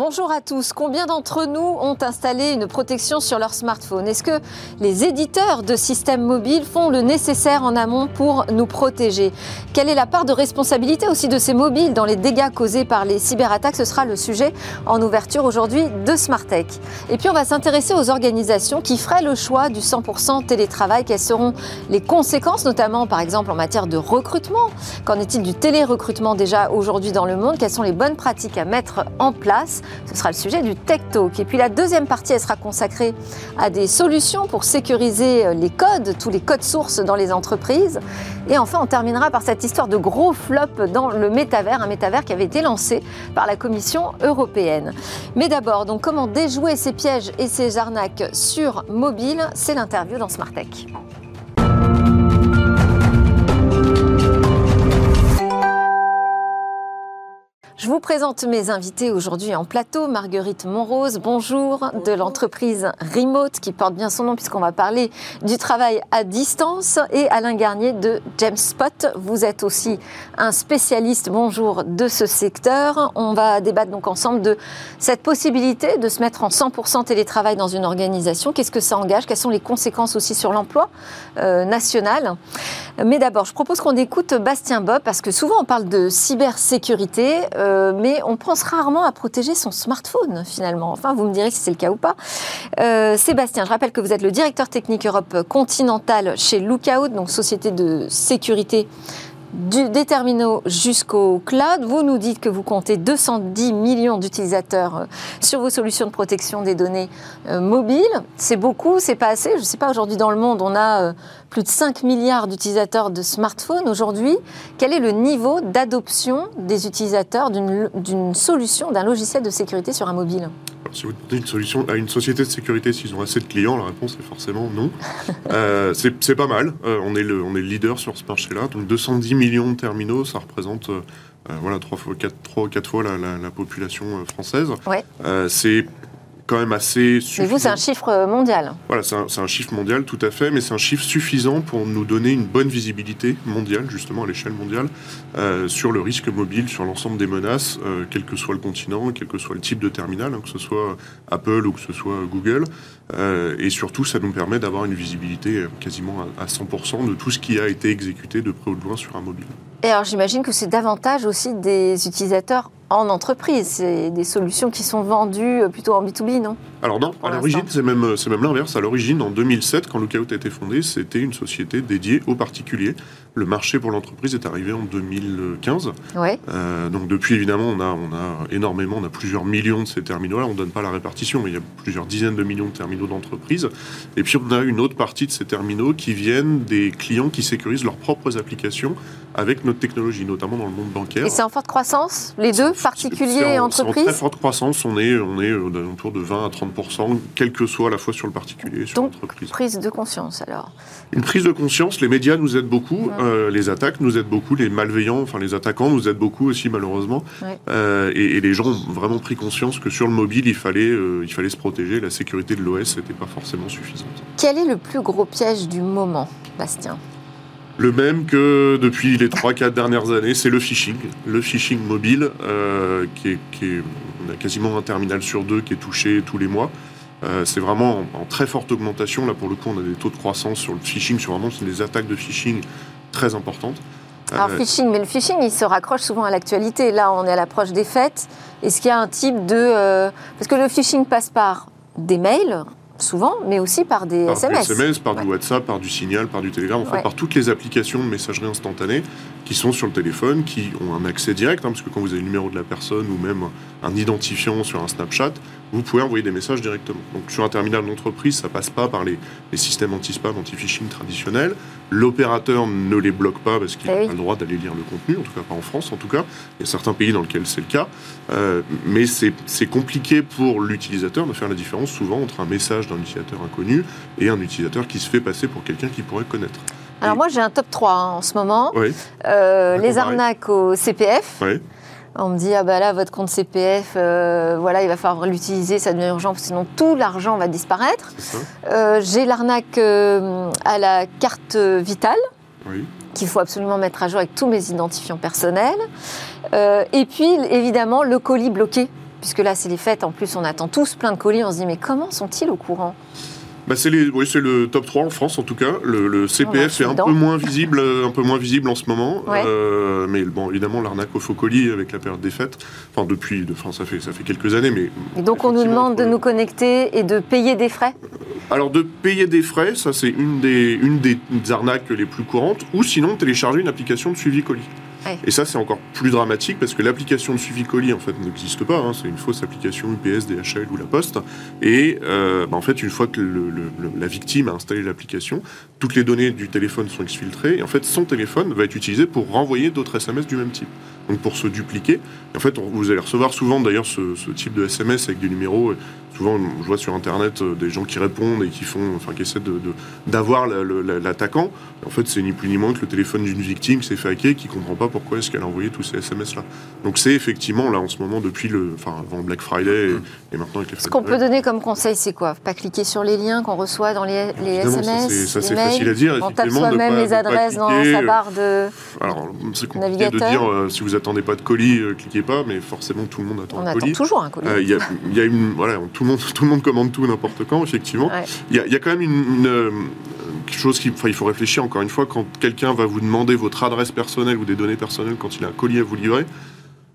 Bonjour à tous. Combien d'entre nous ont installé une protection sur leur smartphone? Est-ce que les éditeurs de systèmes mobiles font le nécessaire en amont pour nous protéger? Quelle est la part de responsabilité aussi de ces mobiles dans les dégâts causés par les cyberattaques? Ce sera le sujet en ouverture aujourd'hui de Smartech. Et puis on va s'intéresser aux organisations qui feraient le choix du 100% télétravail. Quelles seront les conséquences, notamment par exemple en matière de recrutement? Qu'en est-il du télérecrutement déjà aujourd'hui dans le monde? Quelles sont les bonnes pratiques à mettre en place? Ce sera le sujet du Tech Talk. Et puis la deuxième partie, elle sera consacrée à des solutions pour sécuriser euh, les codes, tous les codes sources dans les entreprises. Et enfin, on terminera par cette histoire de gros flop dans le métavers, un métavers qui avait été lancé par la Commission européenne. Mais d'abord, donc comment déjouer ces pièges et ces arnaques sur mobile? C'est l'interview dans Smart Tech. Je vous présente mes invités aujourd'hui en plateau. Marguerite Monrose, bonjour, de l'entreprise Remote qui porte bien son nom puisqu'on va parler du travail à distance. Et Alain Garnier de James Spot. Vous êtes aussi un spécialiste, bonjour, de ce secteur. On va débattre donc ensemble de cette possibilité de se mettre en 100% télétravail dans une organisation. Qu'est-ce que ça engage? Quelles sont les conséquences aussi sur l'emploi euh, national? Mais d'abord, je propose qu'on écoute Bastien Bob parce que souvent on parle de cybersécurité. Euh, euh, mais on pense rarement à protéger son smartphone finalement. Enfin, vous me direz si c'est le cas ou pas. Euh, Sébastien, je rappelle que vous êtes le directeur technique Europe continentale chez Lookout, donc société de sécurité du, des terminaux jusqu'au cloud. Vous nous dites que vous comptez 210 millions d'utilisateurs euh, sur vos solutions de protection des données euh, mobiles. C'est beaucoup, c'est pas assez. Je ne sais pas, aujourd'hui dans le monde, on a euh, plus de 5 milliards d'utilisateurs de smartphones aujourd'hui. Quel est le niveau d'adoption des utilisateurs d'une solution, d'un logiciel de sécurité sur un mobile? Si vous demandez une solution à une société de sécurité s'ils ont assez de clients, la réponse est forcément non. euh, c'est pas mal. Euh, on, est le, on est le leader sur ce marché-là. Donc 210 millions de terminaux, ça représente euh, voilà, 3 fois, 4, 3 4 fois la, la, la population française. Ouais. c'est quand même assez suffisant. Mais vous, c'est un chiffre mondial. Voilà, c'est un, un, chiffre mondial, tout à fait, mais c'est un chiffre suffisant pour nous donner une bonne visibilité mondiale, justement à l'échelle mondiale, euh, sur le risque mobile, sur l'ensemble des menaces, euh, quel que soit le continent, quel que soit le type de terminal, hein, que ce soit Apple ou que ce soit Google. Euh, et surtout, ça nous permet d'avoir une visibilité quasiment à, à 100% de tout ce qui a été exécuté de près ou de loin sur un mobile. Et alors, j'imagine que c'est davantage aussi des utilisateurs en entreprise. C'est des solutions qui sont vendues plutôt en B2B, non? Alors non, à l'origine, c'est même, c'est même l'inverse. À l'origine, en 2007, quand Lookout a été fondé, c'était une société dédiée aux particuliers. Le marché pour l'entreprise est arrivé en 2015. Ouais. Euh, donc depuis, évidemment, on a, on a énormément, on a plusieurs millions de ces terminaux-là. On ne donne pas la répartition, mais il y a plusieurs dizaines de millions de terminaux d'entreprise. Et puis, on a une autre partie de ces terminaux qui viennent des clients qui sécurisent leurs propres applications avec notre technologie, notamment dans le monde bancaire. Et c'est en forte croissance, les deux, particuliers et entreprises en très forte croissance, on est, on est autour de 20 à 30 quel que soit à la fois sur le particulier et sur l'entreprise. prise de conscience alors Une prise de conscience, les médias nous aident beaucoup, euh, les attaques nous aident beaucoup, les malveillants, enfin les attaquants nous aident beaucoup aussi malheureusement. Euh, et, et, les gens ont vraiment pris conscience que sur le mobile, il fallait, euh, il fallait se protéger, la sécurité de l'OS n'était pas forcément suffisante. Quel est le plus gros piège du moment, Bastien? Le même que depuis les 3-4 dernières années, c'est le phishing. Le phishing mobile, euh, qui, est, on a quasiment un terminal sur deux qui est touché tous les mois. Euh, c'est vraiment en, très forte augmentation. Là, pour le coup, on a des taux de croissance sur le phishing, sur vraiment des attaques de phishing très importantes. Alors, euh, phishing, mais le phishing, il se raccroche souvent à l'actualité. Là, on est à l'approche des fêtes. Est-ce qu'il y a un type de... Parce que le phishing passe par des mails, souvent, mais aussi par des par SMS. Des SMS, par ouais. du WhatsApp, par du Signal, par du Telegram, en fait, ouais. par toutes les applications de messagerie instantanée qui sont sur le téléphone, qui ont un accès direct, hein, parce que quand vous avez le numéro de la personne ou même un identifiant sur un Snapchat, vous pouvez envoyer des messages directement. Donc sur un terminal d'entreprise, ça passe pas par les, les systèmes anti-spam, anti-phishing traditionnels. L'opérateur ne les bloque pas parce qu'il n'a oui. pas le droit d'aller lire le contenu, en tout cas pas en France en tout cas. Il y a certains pays dans lesquels c'est le cas. Euh, mais c'est compliqué pour l'utilisateur de faire la différence souvent entre un message d'un utilisateur inconnu et un utilisateur qui se fait passer pour quelqu'un qu'il pourrait connaître. Alors et... moi j'ai un top 3 hein, en ce moment. Oui. Euh, les arnaques au CPF. Oui. On me dit, ah bah là, votre compte CPF, euh, voilà, il va falloir l'utiliser, ça devient urgent, sinon tout l'argent va disparaître. Euh, J'ai l'arnaque euh, à la carte vitale. Oui. qu'il faut absolument mettre à jour avec tous mes identifiants personnels. Et puis, évidemment, le colis bloqué puisque là c'est les fêtes, en plus on attend tous plein de colis, on se dit mais comment sont-ils au courant? Bah c'est oui, le top 3 en France en tout cas. Le, CPF est un peu moins visible, euh, un peu moins visible en ce moment. Euh, mais bon, évidemment, l'arnaque au faux colis avec la période des fêtes. Enfin, depuis, de, enfin, ça fait ça fait quelques années, mais. Et donc on nous demande de nous connecter et de payer des frais? Alors de payer des frais, ça c'est une des une des arnaques les plus courantes. Ou sinon télécharger une application de suivi colis. Et ça, c'est encore plus dramatique parce que l'application de suivi colis, en fait, n'existe pas. Hein. c'est une fausse application UPS, DHL ou La Poste. Et euh, bah, en fait, une fois que la victime a installé l'application, toutes les données du téléphone sont exfiltrées. Et en fait, son téléphone va être utilisé pour renvoyer d'autres SMS du même type. Donc pour se dupliquer. Et en fait, vous allez recevoir souvent d'ailleurs ce, ce, type de SMS avec des numéros souvent, je vois sur Internet euh, des gens qui répondent et qui font, enfin, qui essaient d'avoir l'attaquant. En fait, c'est ni plus ni moins que le téléphone d'une victime qui s'est fait hacker, qui comprend pas pourquoi est-ce qu'elle a envoyé tous ces SMS-là. Donc, c'est effectivement là en ce moment depuis le, enfin, avant Black Friday et, maintenant avec les. Ce qu'on peut donner comme conseil, c'est quoi? Pas cliquer sur les liens qu'on reçoit dans les, les SMS. Ça, c'est facile à dire. On tape soi-même les adresses dans sa barre de. Alors, c'est compliqué de dire euh, si vous attendez pas de colis, euh, cliquez pas, mais forcément tout le monde attend un colis. On attend toujours un colis. Il y, y, a une, voilà, tout le tout le monde commande tout n'importe quand, effectivement. Il y, a quand même une, euh, chose qu'il il faut réfléchir encore une fois quand quelqu'un va vous demander votre adresse personnelle ou des données personnelles quand il a un colis à vous livrer.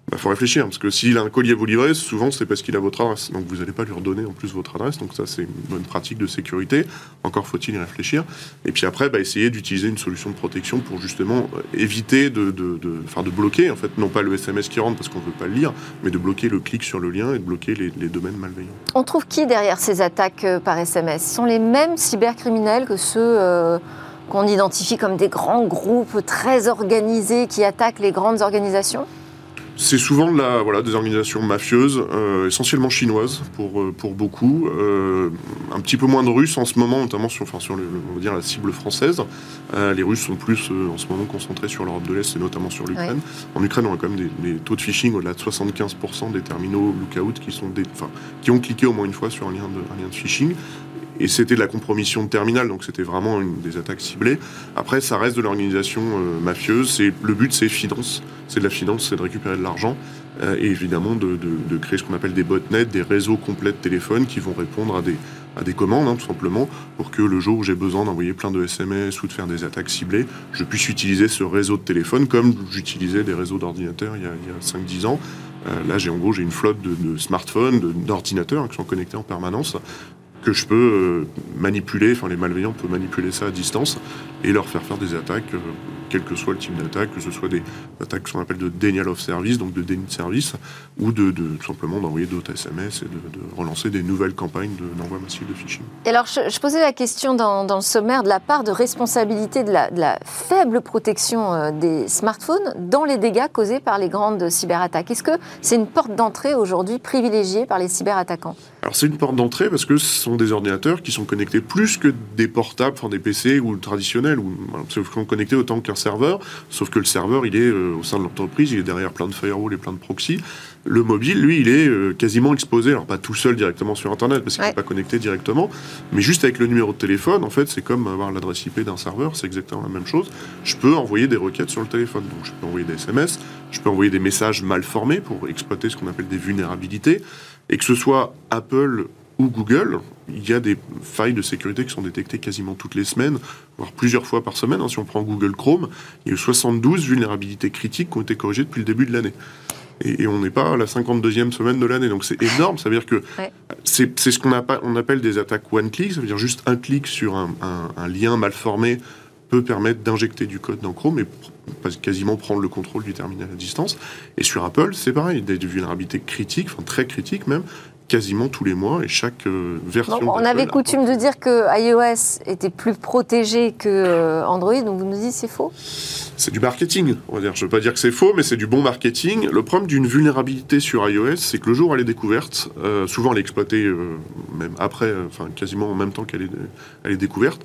Il bah, faut réfléchir, parce que s'il a un colis à vous livrer, souvent c'est parce qu'il a votre adresse. Donc vous n'allez pas lui redonner en plus votre adresse. Donc ça, c'est une bonne pratique de sécurité. Encore faut-il y réfléchir. Et puis après, bah, essayer d'utiliser une solution de protection pour justement euh, éviter de, de, de bloquer, en fait, non pas le SMS qui rentre parce qu'on ne veut pas le lire, mais de bloquer le clic sur le lien et de bloquer les, domaines malveillants. On trouve qui derrière ces attaques euh, par SMS Ce sont les mêmes cybercriminels que ceux. Euh, qu'on identifie comme des grands groupes très organisés qui attaquent les grandes organisations? C'est souvent la, voilà, des organisations mafieuses, euh, essentiellement chinoises pour, euh, pour beaucoup. Euh, un petit peu moins de Russes en ce moment, notamment sur, enfin, sur on va dire, la cible française. les Russes sont plus en ce moment concentrés sur l'Europe de l'Est et notamment sur l'Ukraine. En Ukraine, on a quand même des, taux de phishing au-delà de 75% des terminaux Lookout qui, sont des, qui ont cliqué au moins une fois sur un lien de, un lien de phishing et c'était de la compromission de terminal, donc c'était vraiment une des attaques ciblées. Après, ça reste de l'organisation euh, mafieuse. Le but, c'est finance, c'est de la finance, c'est de récupérer de l'argent euh, et évidemment de, créer ce qu'on appelle des botnets, des réseaux complets de téléphones qui vont répondre à des à des commandes, hein, tout simplement, pour que le jour où j'ai besoin d'envoyer plein de SMS ou de faire des attaques ciblées, je puisse utiliser ce réseau de téléphone comme j'utilisais des réseaux d'ordinateurs il y a, a 5-10 ans. Euh, là, j'ai en gros j'ai une flotte de, smartphones, d'ordinateurs hein, qui sont connectés en permanence que je peux euh, manipuler, enfin les malveillants peuvent manipuler ça à distance et leur faire faire des attaques, euh, quel que soit le type d'attaque, que ce soit des attaques qu'on appelle de denial of service, donc de déni de service, ou de, tout simplement d'envoyer d'autres SMS et de, relancer des nouvelles campagnes d'envoi massif de phishing. Et alors, je, posais la question dans, le sommaire de la part de responsabilité de la, faible protection euh, des smartphones dans les dégâts causés par les grandes cyberattaques. Est-ce que c'est une porte d'entrée aujourd'hui privilégiée par les cyberattaquants? Alors, c'est une porte d'entrée parce que ce sont des ordinateurs qui sont connectés plus que des portables, enfin des PC ou traditionnels, ou sont connectés autant qu'un serveur, sauf que le serveur, il est euh, au sein de l'entreprise, il est derrière plein de firewalls et plein de proxys. Le mobile, lui, il est euh, quasiment exposé, alors pas tout seul directement sur Internet, parce qu'il n'est pas connecté directement, mais juste avec le numéro de téléphone, en fait, c'est comme avoir l'adresse IP d'un serveur, c'est exactement la même chose. Je peux envoyer des requêtes sur le téléphone, donc je peux envoyer des SMS, je peux envoyer des messages mal formés pour exploiter ce qu'on appelle des vulnérabilités, et que ce soit Apple ou Google, il y a des failles de sécurité qui sont détectées quasiment toutes les semaines, voire plusieurs fois par semaine. Hein. Si on prend Google Chrome, il y a eu 72 vulnérabilités critiques qui ont été corrigées depuis le début de l'année. Et, on n'est pas à la 52e semaine de l'année. Donc c'est énorme. Ça veut dire que c'est ce qu'on on appelle des attaques one-click. Ça veut dire juste un clic sur un, lien mal formé peut permettre d'injecter du code dans Chrome et quasiment prendre le contrôle du terminal à distance. Et sur Apple, c'est pareil, des vulnérabilités critiques, enfin très critiques même, quasiment tous les mois et chaque euh, version. on avait coutume de dire que iOS était plus protégé que euh, Android, donc vous nous dites c'est faux? C'est du marketing, on va dire. Je ne veux pas dire que c'est faux, mais c'est du bon marketing. Le problème d'une vulnérabilité sur iOS, c'est que le jour où elle est découverte, euh, souvent elle est exploitée même après, enfin quasiment en même temps qu'elle est, elle est découverte.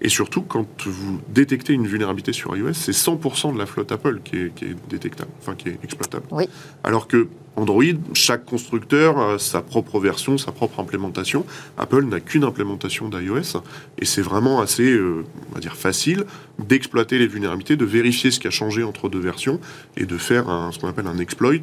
Et surtout, quand vous détectez une vulnérabilité sur iOS, c'est 100% de la flotte Apple qui est, qui est détectable, enfin qui est exploitable. Oui. Alors que Android, chaque constructeur a sa propre version, sa propre implémentation. Apple n'a qu'une implémentation d'iOS et c'est vraiment assez, euh, on va dire, facile d'exploiter les vulnérabilités, de vérifier ce qui a changé entre deux versions et de faire un, ce qu'on appelle un exploit,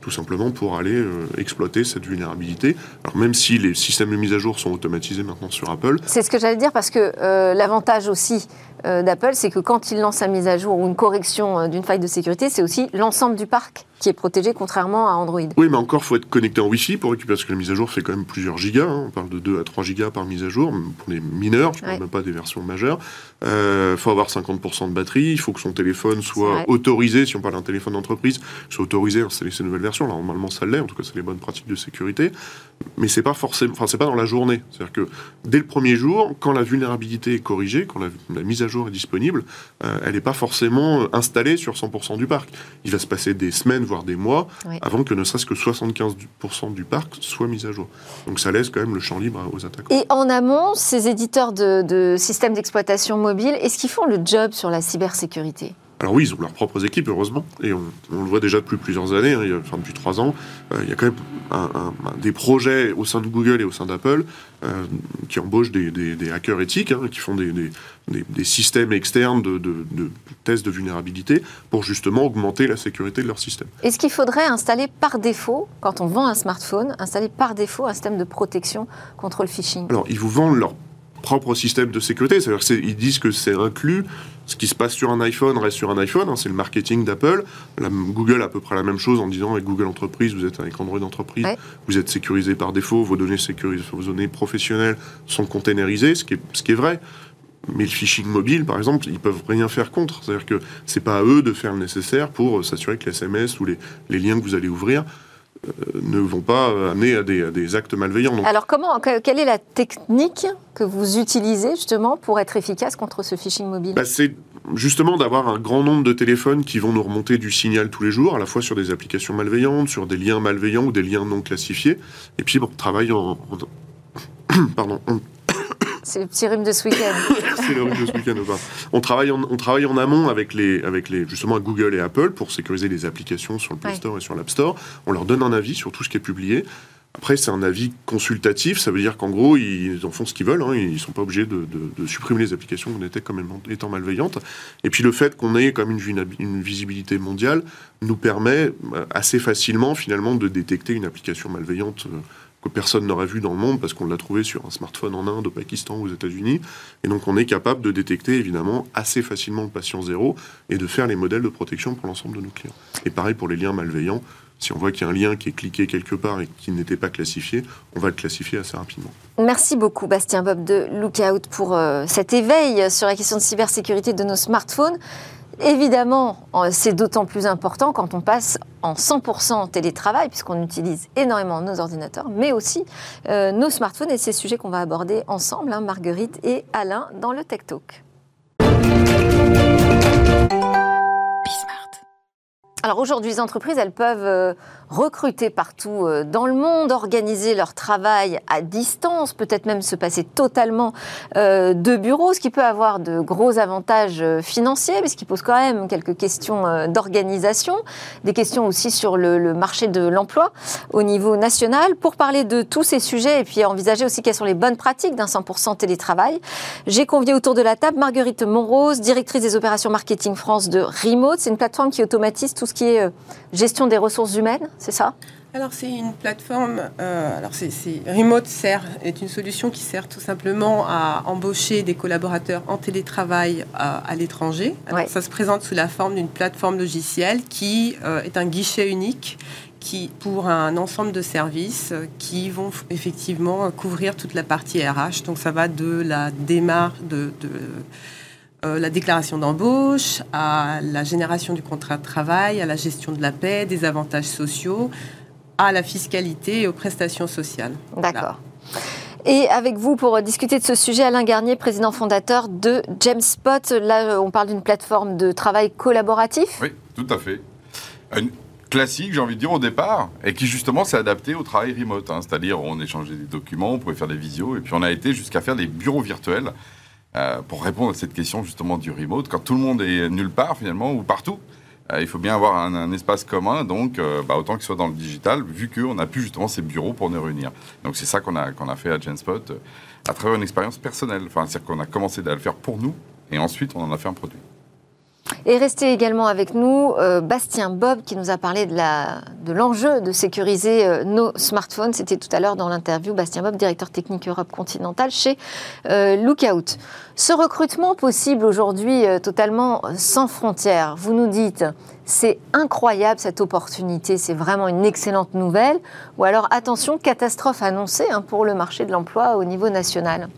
tout simplement pour aller euh, exploiter cette vulnérabilité. Alors même si les systèmes de mise à jour sont automatisés maintenant sur Apple. C'est ce que j'allais dire parce que euh, l'avantage aussi d'Apple, c'est que quand il lance sa mise à jour ou une correction d'une faille de sécurité, c'est aussi l'ensemble du parc qui est protégé contrairement à Android. Oui, mais encore, il faut être connecté en Wi-Fi pour récupérer, parce que la mise à jour fait quand même plusieurs gigas. Hein. On parle de 2 à 3 gigas par mise à jour, pour les mineurs, je ne parle même pas des versions majeures. Il euh, faut avoir 50% de batterie, il faut que son téléphone soit autorisé, si on parle d'un téléphone d'entreprise, soit autorisé à installer ces nouvelles versions. Alors, normalement, ça l'est, en tout cas, c'est les bonnes pratiques de sécurité. Mais c'est pas forcément, enfin, c'est pas dans la journée. C'est-à-dire que dès le premier jour, quand la vulnérabilité est corrigée, quand la, mise à jour est disponible, euh, elle n'est pas forcément installée sur 100% du parc. Il va se passer des semaines, voire des mois, avant que ne serait-ce que 75% du parc soit mis à jour. Donc ça laisse quand même le champ libre aux attaquants. Et en amont, ces éditeurs de, systèmes d'exploitation mobile, est-ce qu'ils font le job sur la cybersécurité? Alors oui, ils ont leurs propres équipes, heureusement, et on, le voit déjà depuis plusieurs années, hein, enfin depuis trois ans. Euh, il y a quand même des projets au sein de Google et au sein d'Apple euh, qui embauchent des, hackers éthiques, hein, qui font des, systèmes externes de, de, tests de vulnérabilité pour justement augmenter la sécurité de leur système. Est-ce qu'il faudrait installer par défaut, quand on vend un smartphone, installer par défaut un système de protection contre le phishing? Alors, ils vous vendent leur propre système de sécurité. C'est-à-dire qu'ils disent que c'est inclus. Ce qui se passe sur un iPhone reste sur un iPhone. Hein, c'est le marketing d'Apple. Google a à peu près la même chose en disant avec Google Entreprise, vous êtes avec Android Entreprise, vous êtes sécurisé par défaut, vos données sécurisées, vos données professionnelles sont containerisées, ce qui est, ce qui est vrai. Mais le phishing mobile, par exemple, ils peuvent rien faire contre. C'est-à-dire que c'est pas à eux de faire le nécessaire pour s'assurer que les SMS ou les, les liens que vous allez ouvrir ne vont pas amener à des, actes malveillants. Alors comment, quelle est la technique que vous utilisez justement pour être efficace contre ce phishing mobile bah, C'est justement d'avoir un grand nombre de téléphones qui vont nous remonter du signal tous les jours, à la fois sur des applications malveillantes, sur des liens malveillants ou des liens non classifiés. Et puis, bon, travaille en, pardon, c'est le petit rhume de ce week-end. c'est le rhume de ce week-end. on, travaille en, on travaille en amont avec, les, avec les, justement Google et Apple pour sécuriser les applications sur le Play Store et sur l'App Store. On leur donne un avis sur tout ce qui est publié. Après, c'est un avis consultatif, ça veut dire qu'en gros, ils en font ce qu'ils veulent, hein. ils ne sont pas obligés de, supprimer les applications qu'on était comme étant malveillantes. Et puis le fait qu'on ait comme une, une, visibilité mondiale nous permet euh, assez facilement finalement de détecter une application malveillante euh, que personne n'aurait vu dans le monde parce qu'on l'a trouvé sur un smartphone en Inde, au Pakistan aux États-Unis. Et donc on est capable de détecter évidemment assez facilement le patient zéro et de faire les modèles de protection pour l'ensemble de nos clients. Et pareil pour les liens malveillants. Si on voit qu'il y a un lien qui est cliqué quelque part et qui n'était pas classifié, on va le classifier assez rapidement. Merci beaucoup Bastien Bob de Lookout pour euh, cet éveil sur la question de cybersécurité de nos smartphones. Évidemment, c'est d'autant plus important quand on passe en 100% en télétravail, puisqu'on utilise énormément nos ordinateurs, mais aussi euh, nos smartphones. Et c'est ce sujet qu'on va aborder ensemble, hein, Marguerite et Alain, dans le Tech Talk. Alors aujourd'hui, les entreprises, elles peuvent euh, recruter partout euh, dans le monde, organiser leur travail à distance, peut-être même se passer totalement euh, de bureau, ce qui peut avoir de gros avantages financiers, mais ce qui pose quand même quelques questions d'organisation, des questions aussi sur le, marché de l'emploi au niveau national. Pour parler de tous ces sujets et puis envisager aussi quelles sont les bonnes pratiques d'un 100% télétravail, j'ai convié autour de la table Marguerite Monrose, directrice des opérations marketing France de Remote. C'est une plateforme qui automatise tout ce qui est gestion des ressources humaines c'est ça alors c'est une plateforme. Euh, alors c'est Remote sert est une solution qui sert tout simplement à embaucher des collaborateurs en télétravail à, l'étranger. Ça se présente sous la forme d'une plateforme logicielle qui euh, est un guichet unique qui pour un ensemble de services qui vont effectivement couvrir toute la partie RH. Donc ça va de la démarche de, de euh, la déclaration d'embauche, à la génération du contrat de travail, à la gestion de la paix, des avantages sociaux, à la fiscalité et aux prestations sociales. D'accord. Et avec vous pour discuter de ce sujet, Alain Garnier, président fondateur de Jamespot. Là, on parle d'une plateforme de travail collaboratif. Oui, tout à fait. Une classique, j'ai envie de dire, au départ, et qui justement s'est adapté au travail remote. Hein. C'est-à-dire, on échangeait des documents, on pouvait faire des visios, et puis on a été jusqu'à faire des bureaux virtuels euh, pour répondre à cette question justement du remote, quand tout le monde est nulle part finalement ou partout, il faut bien avoir un, espace commun, donc bah, autant qu'il soit dans le digital, vu qu'on a plus justement ces bureaux pour nous réunir. Donc c'est ça qu'on a, qu'on a fait à Genspot, à travers une expérience personnelle. Enfin, c'est-à-dire qu'on a commencé à le faire pour nous, et ensuite on en a fait un produit. Et restez également avec nous euh, Bastien Bob qui nous a parlé de l'enjeu de, sécuriser euh, nos smartphones. C'était tout à l'heure dans l'interview. Bastien Bob, directeur technique Europe continentale chez euh, Lookout. Ce recrutement possible aujourd'hui totalement sans frontières, vous nous dites, c'est incroyable cette opportunité, c'est vraiment une excellente nouvelle. Ou alors attention, catastrophe annoncée hein, pour le marché de l'emploi au niveau national.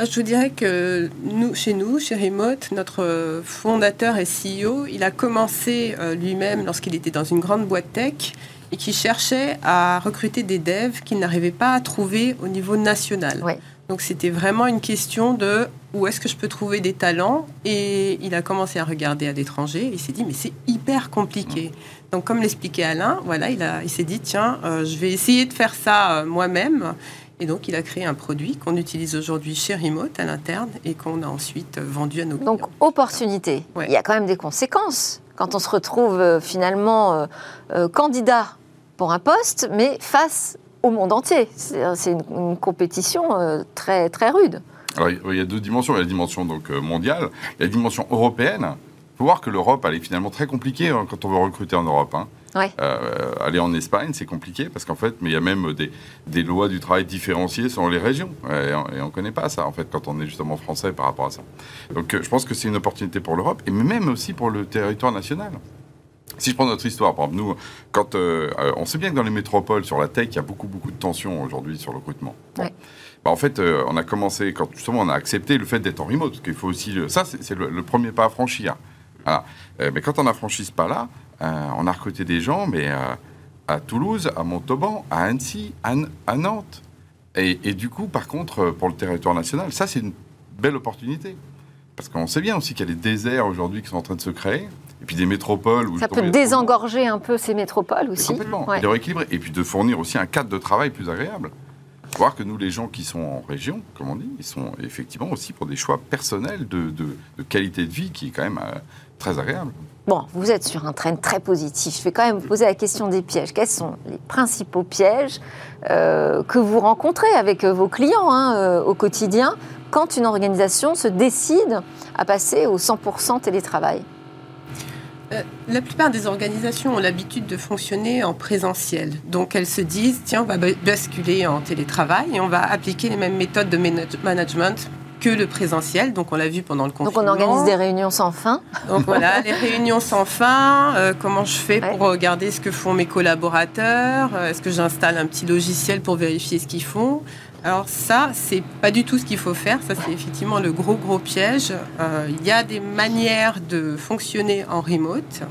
Ah, je vous dirais que nous, chez nous, chez Remote, notre fondateur et CEO, il a commencé euh, lui-même lorsqu'il était dans une grande boîte tech et qui cherchait à recruter des devs qu'il n'arrivait pas à trouver au niveau national. Donc c'était vraiment une question de où est-ce que je peux trouver des talents et il a commencé à regarder à l'étranger. Il s'est dit mais c'est hyper compliqué. Donc comme l'expliquait Alain, voilà, il, a, il s'est dit tiens, euh, je vais essayer de faire ça euh, moi-même. Et donc, il a créé un produit qu'on utilise aujourd'hui chez Remote à l'interne et qu'on a ensuite vendu à nos clients. Donc, opportunité. Il y a quand même des conséquences quand on se retrouve euh, finalement euh, euh, candidat pour un poste, mais face au monde entier. C'est une, compétition très, très rude. Alors, il y a deux dimensions. Il y a la dimension donc, mondiale, il y a la dimension européenne. Il faut voir que l'Europe, elle est finalement très compliquée hein, quand on veut recruter en Europe. Hein. Euh, aller en Espagne, c'est compliqué parce qu'en fait, mais il y a même des, lois du travail différenciées selon les régions. Et on ne connaît pas ça, en fait, quand on est justement français par rapport à ça. Donc euh, je pense que c'est une opportunité pour l'Europe et même aussi pour le territoire national. Si je prends notre histoire, par exemple, nous, quand, euh, on sait bien que dans les métropoles, sur la tech, il y a beaucoup, beaucoup de tensions aujourd'hui sur le recrutement. Bah, en fait, on a commencé, quand justement on a accepté le fait d'être en remote, parce qu'il faut aussi. Ça, c'est le, premier pas à franchir. mais quand on a franchi ce pas-là, on a recruté des gens, mais euh, à Toulouse, à Montauban, à Annecy, à, Nantes. Et, du coup, par contre, pour le territoire national, ça, c'est une belle opportunité. Parce qu'on sait bien aussi qu'il y a des déserts aujourd'hui qui sont en train de se créer. Et puis des métropoles. Où ça peut désengorger un peu ces métropoles aussi. complètement. De rééquilibrer. Et puis de fournir aussi un cadre de travail plus agréable. Voir que nous, les gens qui sont en région, comme on dit, ils sont effectivement aussi pour des choix personnels de, qualité de vie qui est quand même euh, très agréable. Bon, vous êtes sur un train très positif. Je vais quand même vous poser la question des pièges. Quels sont les principaux pièges euh, que vous rencontrez avec euh, vos clients hein, euh, au quotidien quand une organisation se décide à passer au 100% télétravail? La plupart des organisations ont l'habitude de fonctionner en présentiel. Donc elles se disent, tiens, on va basculer en télétravail et on va appliquer les mêmes méthodes de management que le présentiel. Donc, on l'a vu pendant le confinement. Donc, on organise des réunions sans fin. Donc, voilà, les réunions sans fin. Euh, comment je fais pour regarder ce que font mes collaborateurs? Euh, Est-ce que j'installe un petit logiciel pour vérifier ce qu'ils font? Alors ça, c'est pas du tout ce qu'il faut faire. Ça, c'est effectivement le gros gros piège. Euh, il y a des manières de fonctionner en remote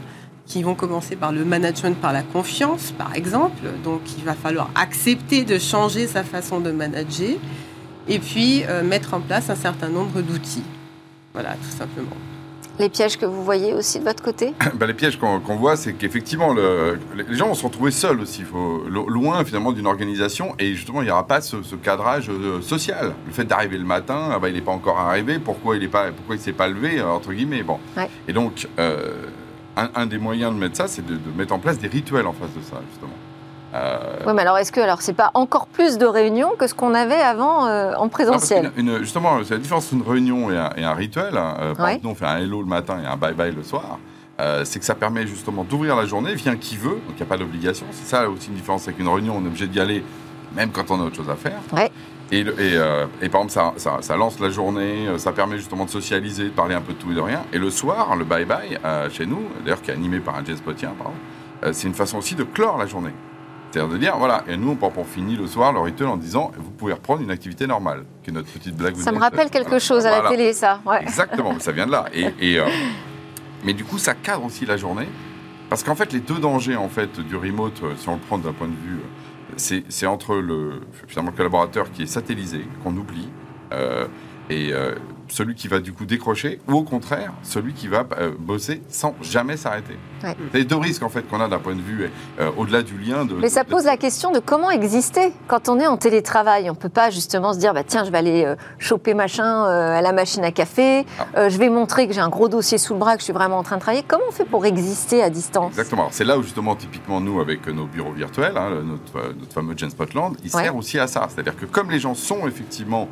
qui vont commencer par le management par la confiance, par exemple. Donc, il va falloir accepter de changer sa façon de manager et puis euh, mettre en place un certain nombre d'outils. Voilà, tout simplement. Les pièges que vous voyez aussi de votre côté ben, Les pièges qu'on voit, c'est qu'effectivement, le, les gens vont se retrouver seuls aussi, faut, loin finalement d'une organisation, et justement, il n'y aura pas ce, cadrage euh, social. Le fait d'arriver le matin, ah ben, il n'est pas encore arrivé, pourquoi il ne s'est pas levé, euh, entre guillemets. Bon. Et donc, un, des moyens de mettre ça, c'est de, de mettre en place des rituels en face de ça, justement. Euh, oui, mais alors est-ce que alors c'est pas encore plus de réunions que ce qu'on avait avant euh, en présentiel Justement, c'est la différence entre une réunion et un, rituel. Hein. Euh, par exemple, on fait un hello le matin et un bye bye le soir. c'est que ça permet justement d'ouvrir la journée, vient qui veut, donc il n'y a pas d'obligation. C'est ça aussi une différence avec une réunion, on est obligé d'y aller, même quand on a autre chose à faire. Et, et, par exemple, ça, ça, lance la journée, ça permet justement de socialiser, de parler un peu de tout et de rien. Et le soir, le bye bye, chez nous, d'ailleurs qui est animé par un jazz potien, c'est une façon aussi de clore la journée. C'est-à-dire de dire, voilà, et nous, on, finit le soir le rituel en disant, vous pouvez reprendre une activité normale, qui est notre petite blague. Ça me rappelle quelque chose à la télé, ça. Exactement, ça vient de là. Et, euh, mais du coup, ça cadre aussi la journée, parce qu'en fait, les deux dangers en fait du remote, euh, si on le prend d'un point de vue, euh, c'est entre le, finalement, le collaborateur qui est satellisé, qu'on oublie, et celui qui va du coup décrocher, ou au contraire, celui qui va euh, bosser sans jamais s'arrêter. C'est les deux risques en fait qu'on a d'un point de vue euh, au-delà du lien. De, Mais ça pose la question de comment exister quand on est en télétravail. On peut pas justement se dire bah tiens je vais aller choper machin à la machine à café, ah. je vais montrer que j'ai un gros dossier sous le bras que je suis vraiment en train de travailler. Comment on fait pour exister à distance? Exactement. C'est là où justement typiquement nous avec nos bureaux virtuels, hein, notre, notre, fameux Gen Spotland, il sert aussi à ça. C'est-à-dire que comme les gens sont effectivement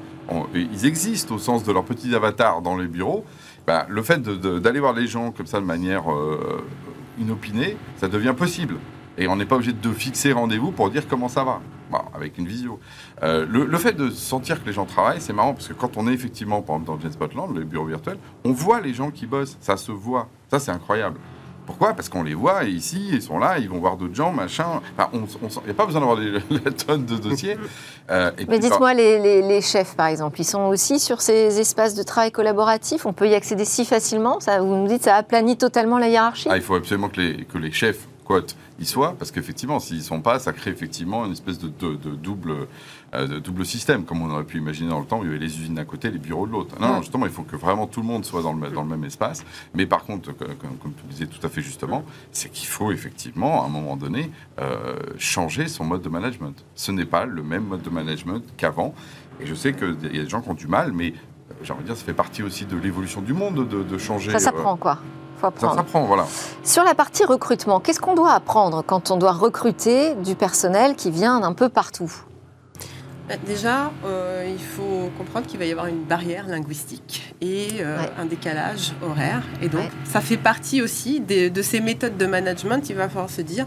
ils existent au sens de leurs petits avatars dans les bureaux, bah, le fait d'aller voir les gens comme ça de manière euh, inopinée, ça devient possible. Et on n'est pas obligé de fixer rendez-vous pour dire comment ça va, avec une visio. Euh, le, fait de sentir que les gens travaillent, c'est marrant, parce que quand on est effectivement, par exemple, dans Spotland, le bureau virtuel, on voit les gens qui bossent, ça se voit. Ça, c'est incroyable. Pourquoi? Parce qu'on les voit ici, ils sont là, ils vont voir d'autres gens, machin. Enfin, il n'y a pas besoin d'avoir la tonne de dossiers. Euh, Mais dites-moi, les, chefs, par exemple, ils sont aussi sur ces espaces de travail collaboratifs? On peut y accéder si facilement? Ça, Vous nous dites ça aplanit totalement la hiérarchie? Ah, Il faut absolument que les, que les chefs quote y soient, parce qu'effectivement, s'ils ne sont pas, ça crée effectivement une espèce de, double, euh, de double système, comme on aurait pu imaginer dans le temps, où il y avait les usines d'un côté, les bureaux de l'autre. Non, justement, il faut que vraiment tout le monde soit dans le, dans le même espace. Mais par contre, comme, tu disais tout à fait justement, c'est qu'il faut effectivement, à un moment donné, euh, changer son mode de management. Ce n'est pas le même mode de management qu'avant. Et je sais qu'il y a des gens qui ont du mal, mais euh, j'ai envie de dire, ça fait partie aussi de l'évolution du monde de, de changer. Ça s'apprend, quoi faut apprendre. Ça s'apprend, voilà. Sur la partie recrutement, qu'est-ce qu'on doit apprendre quand on doit recruter du personnel qui vient d'un peu partout? Bah, Déjà, euh, il faut comprendre qu'il va y avoir une barrière linguistique et euh, un décalage horaire. Et donc, ça fait partie aussi de ces méthodes de management. Il va falloir se dire,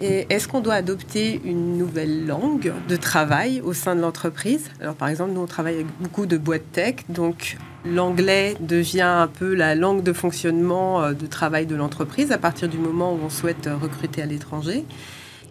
est-ce qu'on doit adopter une nouvelle langue de travail au sein de l'entreprise? Alors, par exemple, nous, on travaille avec beaucoup de boîtes tech, donc l'anglais devient un peu la langue de fonctionnement euh, de travail de l'entreprise à partir du moment où on souhaite recruter à l'étranger.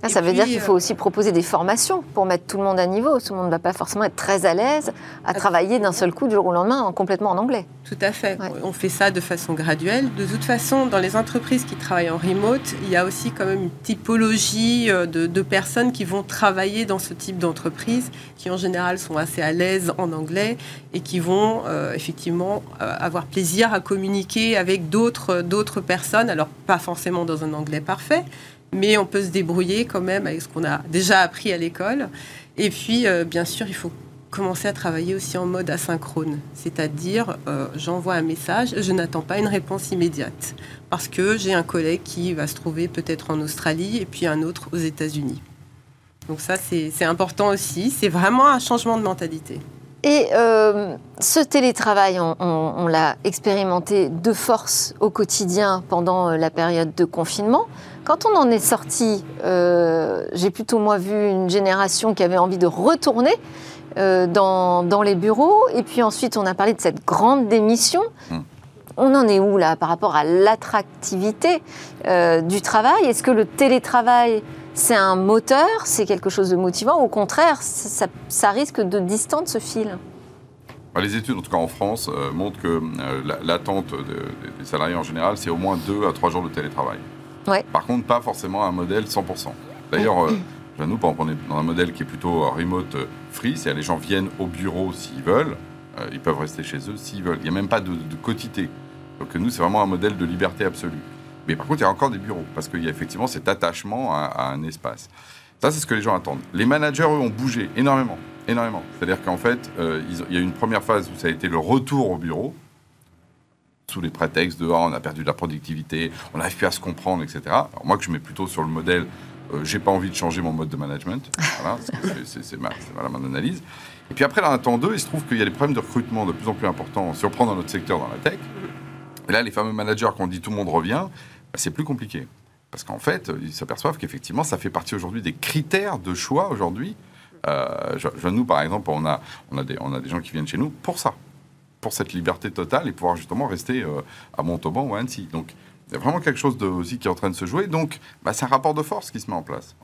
Ah, ça veut dire qu'il faut euh, aussi proposer des formations pour mettre tout le monde à niveau. Tout le monde ne va pas forcément être très à l'aise à travailler d'un seul coup du jour au lendemain complètement en anglais. Tout à fait. On fait ça de façon graduelle. De toute façon, dans les entreprises qui travaillent en remote, il y a aussi quand même une typologie euh, de, personnes qui vont travailler dans ce type d'entreprise, qui en général sont assez à l'aise en anglais et qui vont euh, effectivement avoir plaisir à communiquer avec d'autres personnes. Alors pas forcément dans un anglais parfait, mais on peut se débrouiller quand même avec ce qu'on a déjà appris à l'école. Et puis, euh, bien sûr, il faut commencer à travailler aussi en mode asynchrone, c'est-à-dire euh, j'envoie un message, je n'attends pas une réponse immédiate, parce que j'ai un collègue qui va se trouver peut-être en Australie et puis un autre aux États-Unis. Donc ça, c'est important aussi, c'est vraiment un changement de mentalité. Et euh, ce télétravail, on l'a expérimenté de force au quotidien pendant la période de confinement. Quand on en est sorti, euh, j'ai plutôt moi vu une génération qui avait envie de retourner euh, dans, les bureaux. Et puis ensuite, on a parlé de cette grande démission. Hum. On en est où là par rapport à l'attractivité euh, du travail? Est-ce que le télétravail, c'est un moteur C'est quelque chose de motivant? Au contraire, ça, risque de distendre ce fil? Bah, les études, en tout cas en France, montrent que l'attente des salariés en général, c'est au moins deux à trois jours de télétravail. Par contre, pas forcément un modèle 100%. D'ailleurs, euh, nous, on est dans un modèle qui est plutôt euh, remote euh, free, c'est-à-dire les gens viennent au bureau s'ils veulent, ils peuvent rester chez eux s'ils veulent. Il n'y a même pas de, quotité. Donc nous, c'est vraiment un modèle de liberté absolue. Mais par contre, il y a encore des bureaux, parce qu'il y a effectivement cet attachement à, un espace. Ça, c'est ce que les gens attendent. Les managers, eux, ont bougé énormément. Énormément. C'est-à-dire qu'en fait, il y a une première phase où ça a été le retour au bureau, sous les prétextes de ah, on a perdu de la productivité, on n'arrive plus à se comprendre, etc. Alors moi que je mets plutôt sur le modèle euh, j'ai pas envie de changer mon mode de management. C'est ma, mon analyse. Et puis après, là, un temps 2, il se trouve qu'il y a des problèmes de recrutement de plus en plus importants, si on prend dans notre secteur, dans la tech. Et là, les fameux managers qu'on dit tout le monde revient, bah, c'est plus compliqué. Parce qu'en fait, ils s'aperçoivent qu'effectivement, ça fait partie aujourd'hui des critères de choix aujourd'hui. Euh, je, nous, par exemple, on a, on, a des, on a des gens qui viennent chez nous pour ça pour cette liberté totale et pouvoir justement rester euh, à Montauban ou à Annecy. Donc, il y a vraiment quelque chose de, aussi qui est en train de se jouer. Donc, bah, c'est un rapport de force qui se met en place,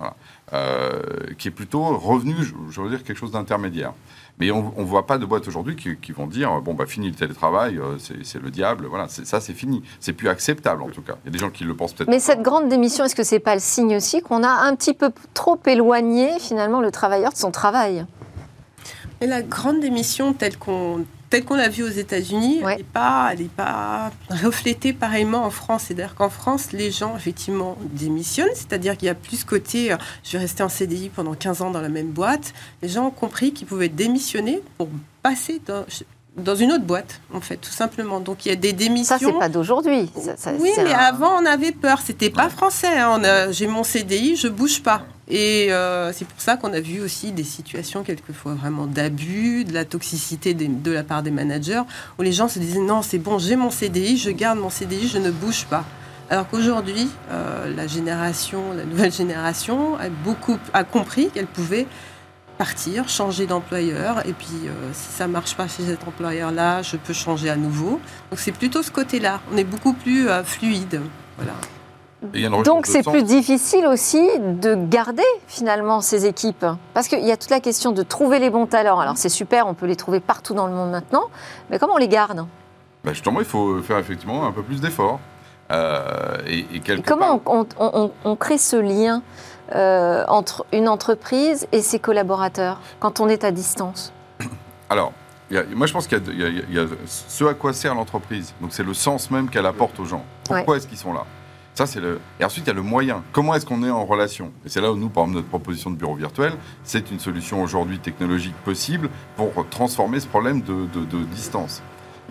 euh, qui est plutôt revenu, je, veux dire, quelque chose d'intermédiaire. Mais on ne voit pas de boîtes aujourd'hui qui, vont dire bon, bah, fini le télétravail, euh, c'est le diable. Voilà, ça, c'est fini. C'est plus acceptable, en tout cas. Il y a des gens qui le pensent peut-être. Mais cette grande démission, est-ce que c'est pas le signe aussi qu'on a un petit peu trop éloigné, finalement, le travailleur de son travail? Et la grande démission telle qu'on telle qu'on l'a vu aux États-Unis, elle n'est pas, pas reflétée pareillement en France. C'est-à-dire qu'en France, les gens, effectivement, démissionnent. C'est-à-dire qu'il y a plus côté, euh, je vais rester en CDI pendant 15 ans dans la même boîte. Les gens ont compris qu'ils pouvaient démissionner pour passer dans, dans une autre boîte, en fait, tout simplement. Donc il y a des démissions. Ça, c'est pas d'aujourd'hui. Oui, mais avant, on avait peur. C'était pas français. Hein. J'ai mon CDI, je bouge pas. Et euh, c'est pour ça qu'on a vu aussi des situations quelquefois vraiment d'abus, de la toxicité de la part des managers, où les gens se disaient non, c'est bon, j'ai mon CDI, je garde mon CDI, je ne bouge pas. Alors qu'aujourd'hui, euh, la génération, la nouvelle génération, a beaucoup a compris qu'elle pouvait partir, changer d'employeur, et puis euh, si ça marche pas chez cet employeur-là, je peux changer à nouveau. Donc c'est plutôt ce côté-là. On est beaucoup plus fluide. Voilà. Donc c'est plus difficile aussi de garder finalement ces équipes. Parce qu'il y a toute la question de trouver les bons talents. Alors c'est super, on peut les trouver partout dans le monde maintenant, mais comment on les garde? Bah Justement, il faut faire effectivement un peu plus d'efforts. Euh, et, comment on, crée ce lien? Euh, entre une entreprise et ses collaborateurs quand on est à distance? Alors, moi, je pense qu'il y, y, a ce à quoi sert l'entreprise. Donc, c'est le sens même qu'elle apporte aux gens. Pourquoi est-ce qu'ils sont là? Ça, c'est le... Et ensuite, il y a le moyen. Comment est-ce qu'on est en relation? Et c'est là où nous, par exemple, notre proposition de bureau virtuel, c'est une solution aujourd'hui technologique possible pour transformer ce problème de, distance.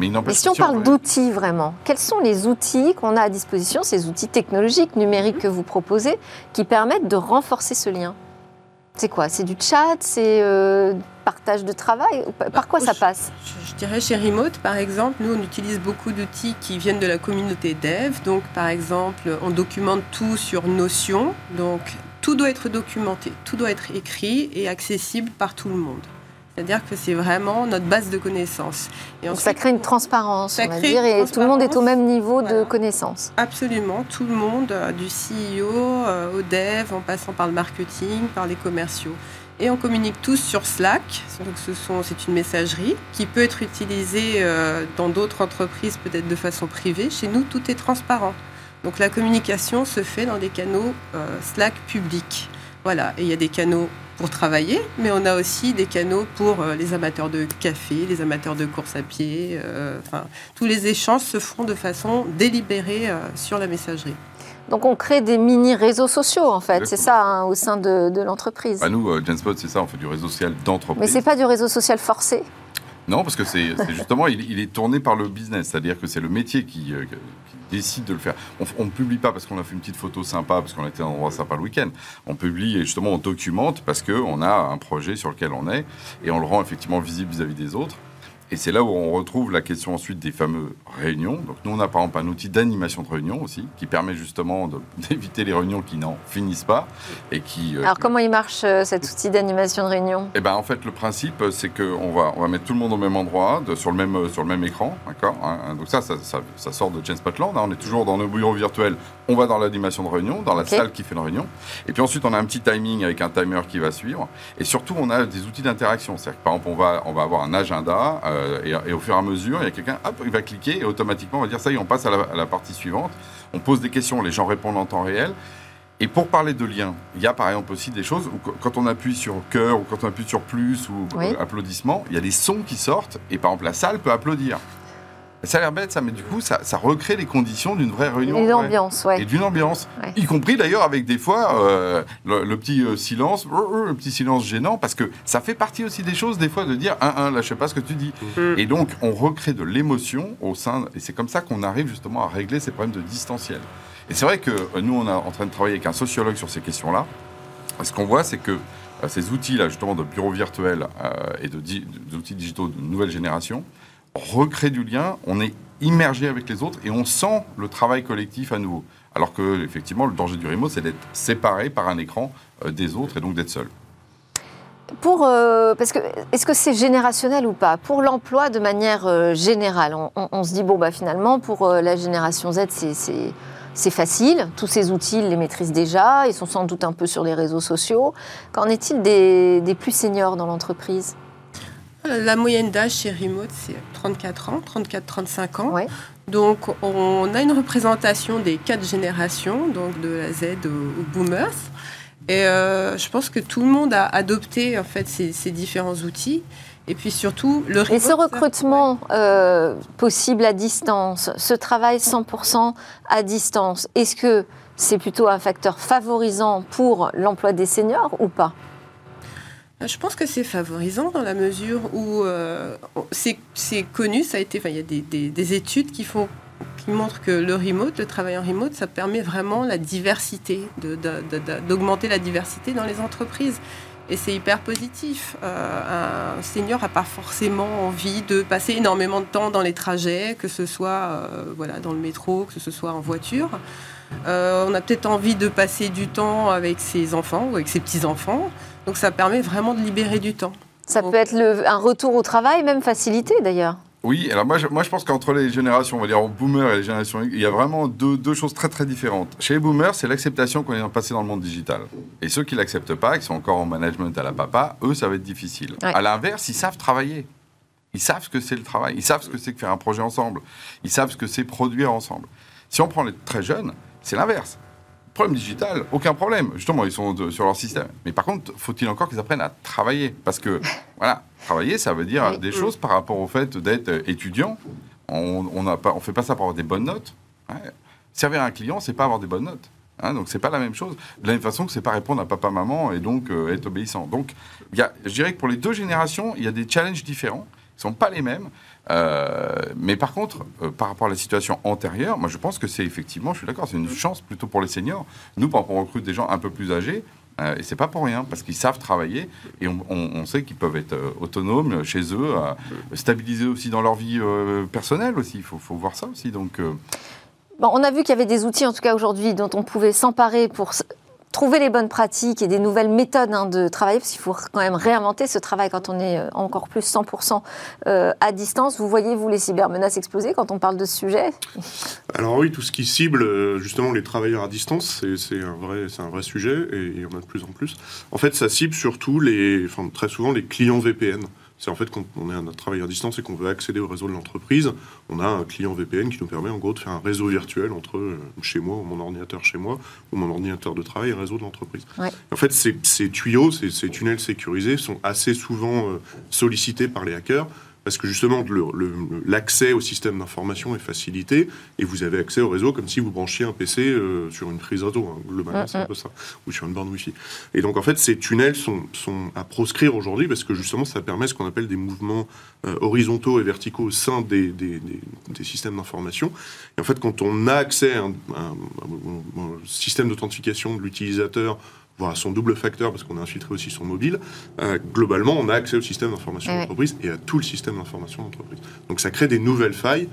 Mais, Mais, si on parle d'outils vraiment, quels sont les outils qu'on a à disposition, ces outils technologiques, numériques que vous proposez, qui permettent de renforcer ce lien? C'est quoi? C'est du chat? C'est euh, partage de travail? Par quoi ça passe? je, dirais chez Remote, par exemple, nous, on utilise beaucoup d'outils qui viennent de la communauté dev. Donc, par exemple, on documente tout sur Notion. Donc, tout doit être documenté, tout doit être écrit et accessible par tout le monde. C'est-à-dire que c'est vraiment notre base de connaissances. Et Donc ça crée une transparence, on va dire, et tout le monde est au même niveau de connaissances. Absolument, tout le monde, euh, du CEO euh, au dev, en passant par le marketing, par les commerciaux. Et on communique tous sur Slack. Donc ce sont, c'est une messagerie qui peut être utilisée euh, dans d'autres entreprises, peut-être de façon privée. Chez nous, tout est transparent. Donc la communication se fait dans des canaux Slack publics. Voilà, et il y a des canaux pour travailler, mais on a aussi des canaux pour euh, les amateurs de café, les amateurs de course à pied. Euh, enfin, tous les échanges se font de façon délibérée euh, sur la messagerie. Donc on crée des mini réseaux sociaux en fait, c'est ça hein, au sein de, l'entreprise. Bah nous, Genspot, c'est ça, on fait du réseau social d'entreprise. Mais c'est pas du réseau social forcé. Non, parce que c'est justement, il, est tourné par le business, c'est-à-dire que c'est le métier qui, décide de le faire. On ne publie pas parce qu'on a fait une petite photo sympa, parce qu'on était dans un endroit sympa le week-end. On publie et justement on documente parce qu'on a un projet sur lequel on est et on le rend effectivement visible vis à -vis des autres. Et c'est là où on retrouve la question ensuite des fameux réunions. Donc nous, on a par exemple un outil d'animation de réunion aussi, qui permet justement d'éviter les réunions qui n'en finissent pas. Et qui, euh, Alors comment il marche euh, cet outil d'animation de réunion? Eh ben en fait, le principe, c'est qu'on va, on va mettre tout le monde au même endroit, de, sur, le même, sur le même écran. D'accord hein. Donc ça ça, ça, sort de Spotland. Hein. On est toujours dans nos bureaux virtuels. On va dans l'animation de réunion, dans la salle qui fait la réunion. Et puis ensuite, on a un petit timing avec un timer qui va suivre. Et surtout, on a des outils d'interaction. C'est-à-dire que par exemple, on va, on va avoir un agenda. Euh, et, au fur et à mesure, il y a quelqu'un, hop, il va cliquer et automatiquement, on va dire ça y est, on passe à la, partie suivante. On pose des questions, les gens répondent en temps réel. Et pour parler de lien, il y a par exemple aussi des choses où quand on appuie sur cœur ou quand on appuie sur plus ou applaudissement, il y a des sons qui sortent et par exemple la salle peut applaudir. Ça a l'air bête, ça, mais du coup, ça, recrée les conditions d'une vraie réunion. Une ambiance, ouais. Et d'une ambiance. Y compris d'ailleurs avec des fois euh, le, petit euh, silence, le petit silence gênant, parce que ça fait partie aussi des choses, des fois, de dire, un, un, là, je sais pas ce que tu dis. Mm. Et donc, on recrée de l'émotion au sein, et c'est comme ça qu'on arrive justement à régler ces problèmes de distanciel. Et c'est vrai que euh, nous, on est en train de travailler avec un sociologue sur ces questions-là. Ce qu'on voit, c'est que ces outils-là, justement, de bureaux virtuels et d'outils digitaux de nouvelle génération, recrée du lien, on est immergé avec les autres et on sent le travail collectif à nouveau. Alors que, effectivement, le danger du remote, c'est d'être séparé par un écran euh, des autres et donc d'être seul. Pour, euh, parce que est-ce que c'est générationnel ou pas? Pour l'emploi de manière euh, générale, on, se dit bon bah finalement pour la génération Z c'est facile, tous ces outils ils les maîtrisent déjà, ils sont sans doute un peu sur les réseaux sociaux. Qu'en est-il des plus seniors dans l'entreprise? La moyenne d'âge chez Remote, c'est 34 ans, 34-35 ans. Donc, on a une représentation des quatre générations, donc de la Z aux, boomers. Et euh, je pense que tout le monde a adopté en fait ces, différents outils. Et puis surtout, le Et ce recrutement euh, possible à distance, ce travail 100% à distance, est-ce que c'est plutôt un facteur favorisant pour l'emploi des seniors ou pas? Je pense que c'est favorisant dans la mesure où euh, c'est connu, ça a été, il y a des, des, études qui font qui montrent que le remote, le travail en remote, ça permet vraiment la diversité, d'augmenter la diversité dans les entreprises. Et c'est hyper positif. Euh, un senior n'a pas forcément envie de passer énormément de temps dans les trajets, que ce soit euh, dans le métro, que ce soit en voiture. Euh, on a peut-être envie de passer du temps avec ses enfants ou avec ses petits-enfants. Donc ça permet vraiment de libérer du temps. Ça peut être un retour au travail, même facilité d'ailleurs. Oui, alors moi je, moi je pense qu'entre les générations, on va dire boomers et les générations il y a vraiment deux, deux choses très très différentes. Chez les boomers, c'est l'acceptation qu'on est passé dans le monde digital. Et ceux qui l'acceptent pas, qui sont encore en management à la papa, eux, ça va être difficile. À l'inverse, ils savent travailler. Ils savent ce que c'est le travail. Ils savent ce que c'est que faire un projet ensemble. Ils savent ce que c'est produire ensemble. Si on prend les très jeunes, c'est l'inverse problème digital, aucun problème. Justement, ils sont sur leur système. Mais par contre, faut-il encore qu'ils apprennent à travailler? Parce que, voilà, travailler, ça veut dire des choses par rapport au fait d'être étudiant. On ne on fait pas ça pour avoir des bonnes notes. Servir un client, c'est pas avoir des bonnes notes. Hein, donc c'est pas la même chose. De la même façon que c'est pas répondre à papa maman et donc euh, être obéissant. Donc y a, je dirais que pour les deux générations, il y a des challenges différents. Ils sont pas les mêmes. Euh, mais par contre, euh, par rapport à la situation antérieure, moi je pense que c'est effectivement, je suis d'accord, c'est une chance plutôt pour les seniors. Nous, par on recrute des gens un peu plus âgés. Euh, et c'est pas pour rien, parce qu'ils savent travailler et on, sait qu'ils peuvent être autonomes chez eux, stabilisés aussi dans leur vie personnelle aussi. Il faut, voir ça aussi. Donc, on a vu qu'il y avait des outils, en tout cas aujourd'hui, dont on pouvait s'emparer pour trouver les bonnes pratiques et des nouvelles méthodes hein, de travail, parce qu'il faut quand même réinventer ce travail quand on est euh, encore plus 100% euh, à distance. Vous voyez, vous, les cybermenaces exploser quand on parle de ce sujet? Alors oui, tout ce qui cible euh, justement les travailleurs à distance, c'est un, vrai, un vrai sujet et il y en a de plus en plus. En fait, ça cible surtout les, très souvent les clients VPN. C'est en fait quand on est un travailleur à distance et qu'on veut accéder au réseau de l'entreprise, on a un client VPN qui nous permet en gros de faire un réseau virtuel entre euh, chez moi, ou mon ordinateur chez moi, ou mon ordinateur de travail et le réseau de l'entreprise. En fait, ces, ces tuyaux, ces, ces, tunnels sécurisés sont assez souvent euh, sollicités par les hackers parce que justement l'accès au système d'information est facilité et vous avez accès au réseau comme si vous branchiez un PC euh, sur une prise réseau, hein, globalement c'est un peu ça, ou sur une borne Wi-Fi. Et donc en fait ces tunnels sont, sont à proscrire aujourd'hui parce que justement ça permet ce qu'on appelle des mouvements euh, horizontaux et verticaux au sein des, des, des, systèmes d'information. Et en fait quand on a accès à un, un système d'authentification de l'utilisateur à son double facteur, parce qu'on a infiltré aussi son mobile, euh, globalement, on a accès au système d'information d'entreprise et à tout le système d'information d'entreprise. Donc ça crée des nouvelles failles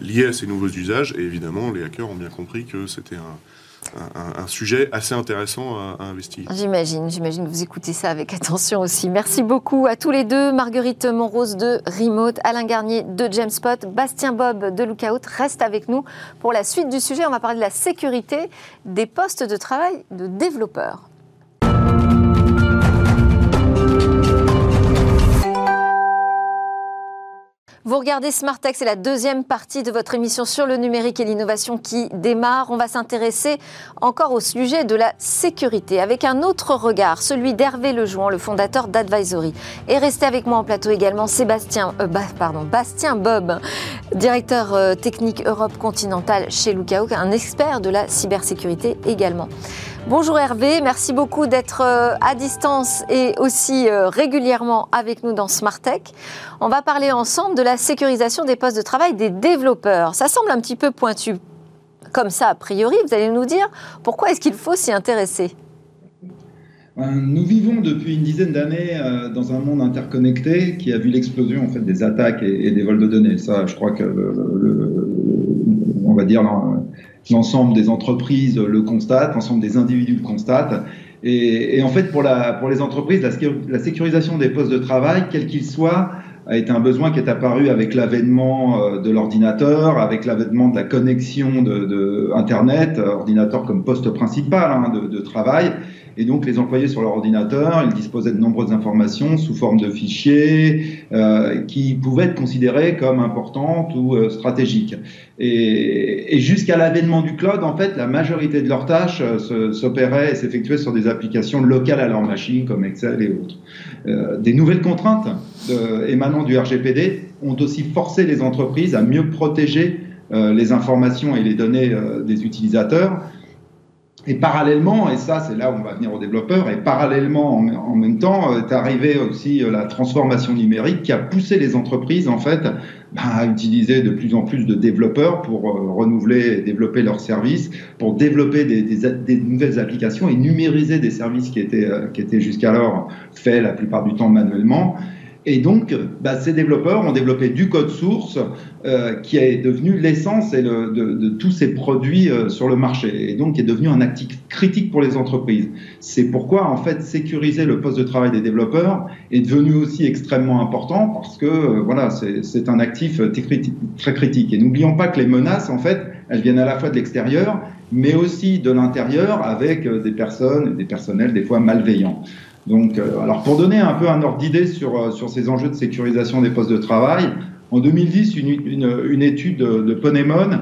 liées à ces nouveaux usages, et évidemment, les hackers ont bien compris que c'était un, un, sujet assez intéressant à, investiguer. J'imagine, j'imagine que vous écoutez ça avec attention aussi. Merci beaucoup à tous les deux, Marguerite Monrose de Remote, Alain Garnier de Jamespot, Bastien Bob de Lookout. Reste avec nous pour la suite du sujet. On va parler de la sécurité des postes de travail de développeurs. Vous regardez Smartech, c'est la deuxième partie de votre émission sur le numérique et l'innovation qui démarre. On va s'intéresser encore au sujet de la sécurité avec un autre regard, celui d'Hervé Lejouan, le fondateur d'Advisory. Et restez avec moi en plateau également Sébastien, euh, pardon, Bastien Bob, directeur euh, technique Europe continentale chez Lookout, un expert de la cybersécurité également. Bonjour Hervé, merci beaucoup d'être euh, à distance et aussi euh, régulièrement avec nous dans Smartech. On va parler ensemble de la sécurisation des postes de travail des développeurs. Ça semble un petit peu pointu comme ça a priori. Vous allez nous dire pourquoi est-ce qu'il faut s'y intéresser nous vivons depuis une dizaine d'années euh, dans un monde interconnecté qui a vu l'explosion en fait des attaques et, des vols de données. Ça, je crois que on va dire l'ensemble des entreprises le constatent, l'ensemble des individus le constatent. Et, en fait, pour, les entreprises, la, sécurisation des postes de travail, quels qu'ils soient, a été un besoin qui est apparu avec l'avènement euh, de l'ordinateur, avec l'avènement de la connexion de, Internet, ordinateur comme poste principal hein, de, travail. Et donc, les employés sur leur ordinateur, ils disposaient de nombreuses informations sous forme de fichiers euh, qui pouvaient être considérées comme importantes ou euh, stratégiques. Et, jusqu'à l'avènement du cloud, en fait, la majorité de leurs tâches euh, s'opéraient et s'effectuaient sur des applications locales à leur machine, comme Excel et autres. Euh, des nouvelles contraintes émanant du RGPD ont aussi forcé les entreprises à mieux protéger les informations et les données des utilisateurs. Et parallèlement, et ça c'est là où on va venir aux développeurs, et parallèlement en, même temps est arrivée aussi la transformation numérique qui a poussé les entreprises en fait bah, à utiliser de plus en plus de développeurs pour euh, renouveler et développer leurs services, pour développer des, nouvelles applications et numériser des services qui étaient, euh, qui étaient jusqu'alors faits la plupart du temps manuellement. Et donc, bah, ces développeurs ont développé du code source euh, qui est devenu l'essence de, de, tous ces produits euh, sur le marché et donc est devenu un actif critique pour les entreprises. C'est pourquoi, en fait, sécuriser le poste de travail des développeurs est devenu aussi extrêmement important parce que, euh, voilà, c'est un actif très critique. Et n'oublions pas que les menaces, en fait, elles viennent à la fois de l'extérieur, mais aussi de l'intérieur avec des personnes, des personnels des fois malveillants. Donc, euh, alors pour donner un peu un ordre d'idée sur, euh, sur ces enjeux de sécurisation des postes de travail, en 2010, une, une, étude de, Ponemon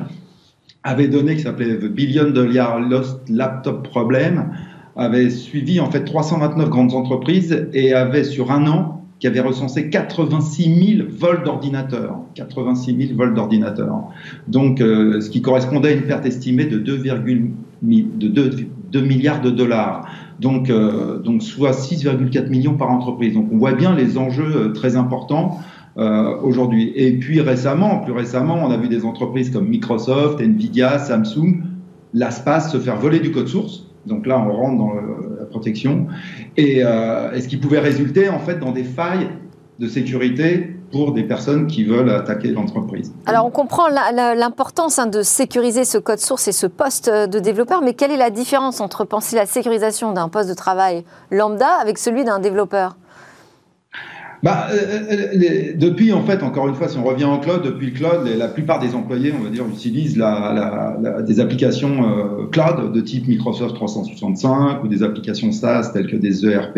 avait donné, qui s'appelait The Billion Dollar Lost Laptop Problem, avait suivi en fait 329 grandes entreprises et avait sur un an qui avait recensé 86 000 vols d'ordinateurs. 86 000 vols d'ordinateurs. Donc, euh, ce qui correspondait à une perte estimée de 2, de 2, 2 milliards de dollars donc, euh, donc soit 6,4 millions par entreprise. Donc on voit bien les enjeux euh, très importants euh, aujourd'hui. Et puis récemment, plus récemment, on a vu des entreprises comme Microsoft, Nvidia, Samsung, l'ASPAS se faire voler du code source. Donc là, on rentre dans la protection. Et ce qui pouvait résulter en fait dans des failles de sécurité pour des personnes qui veulent attaquer l'entreprise. Alors on comprend l'importance hein, de sécuriser ce code source et ce poste de développeur, mais quelle est la différence entre penser la sécurisation d'un poste de travail lambda avec celui d'un développeur? Bah, euh, euh, depuis, en fait, encore une fois, si on revient en cloud, depuis le cloud, la plupart des employés, on va dire, utilisent la, la, des applications euh, cloud de type Microsoft 365 ou des applications SaaS telles que des ERP,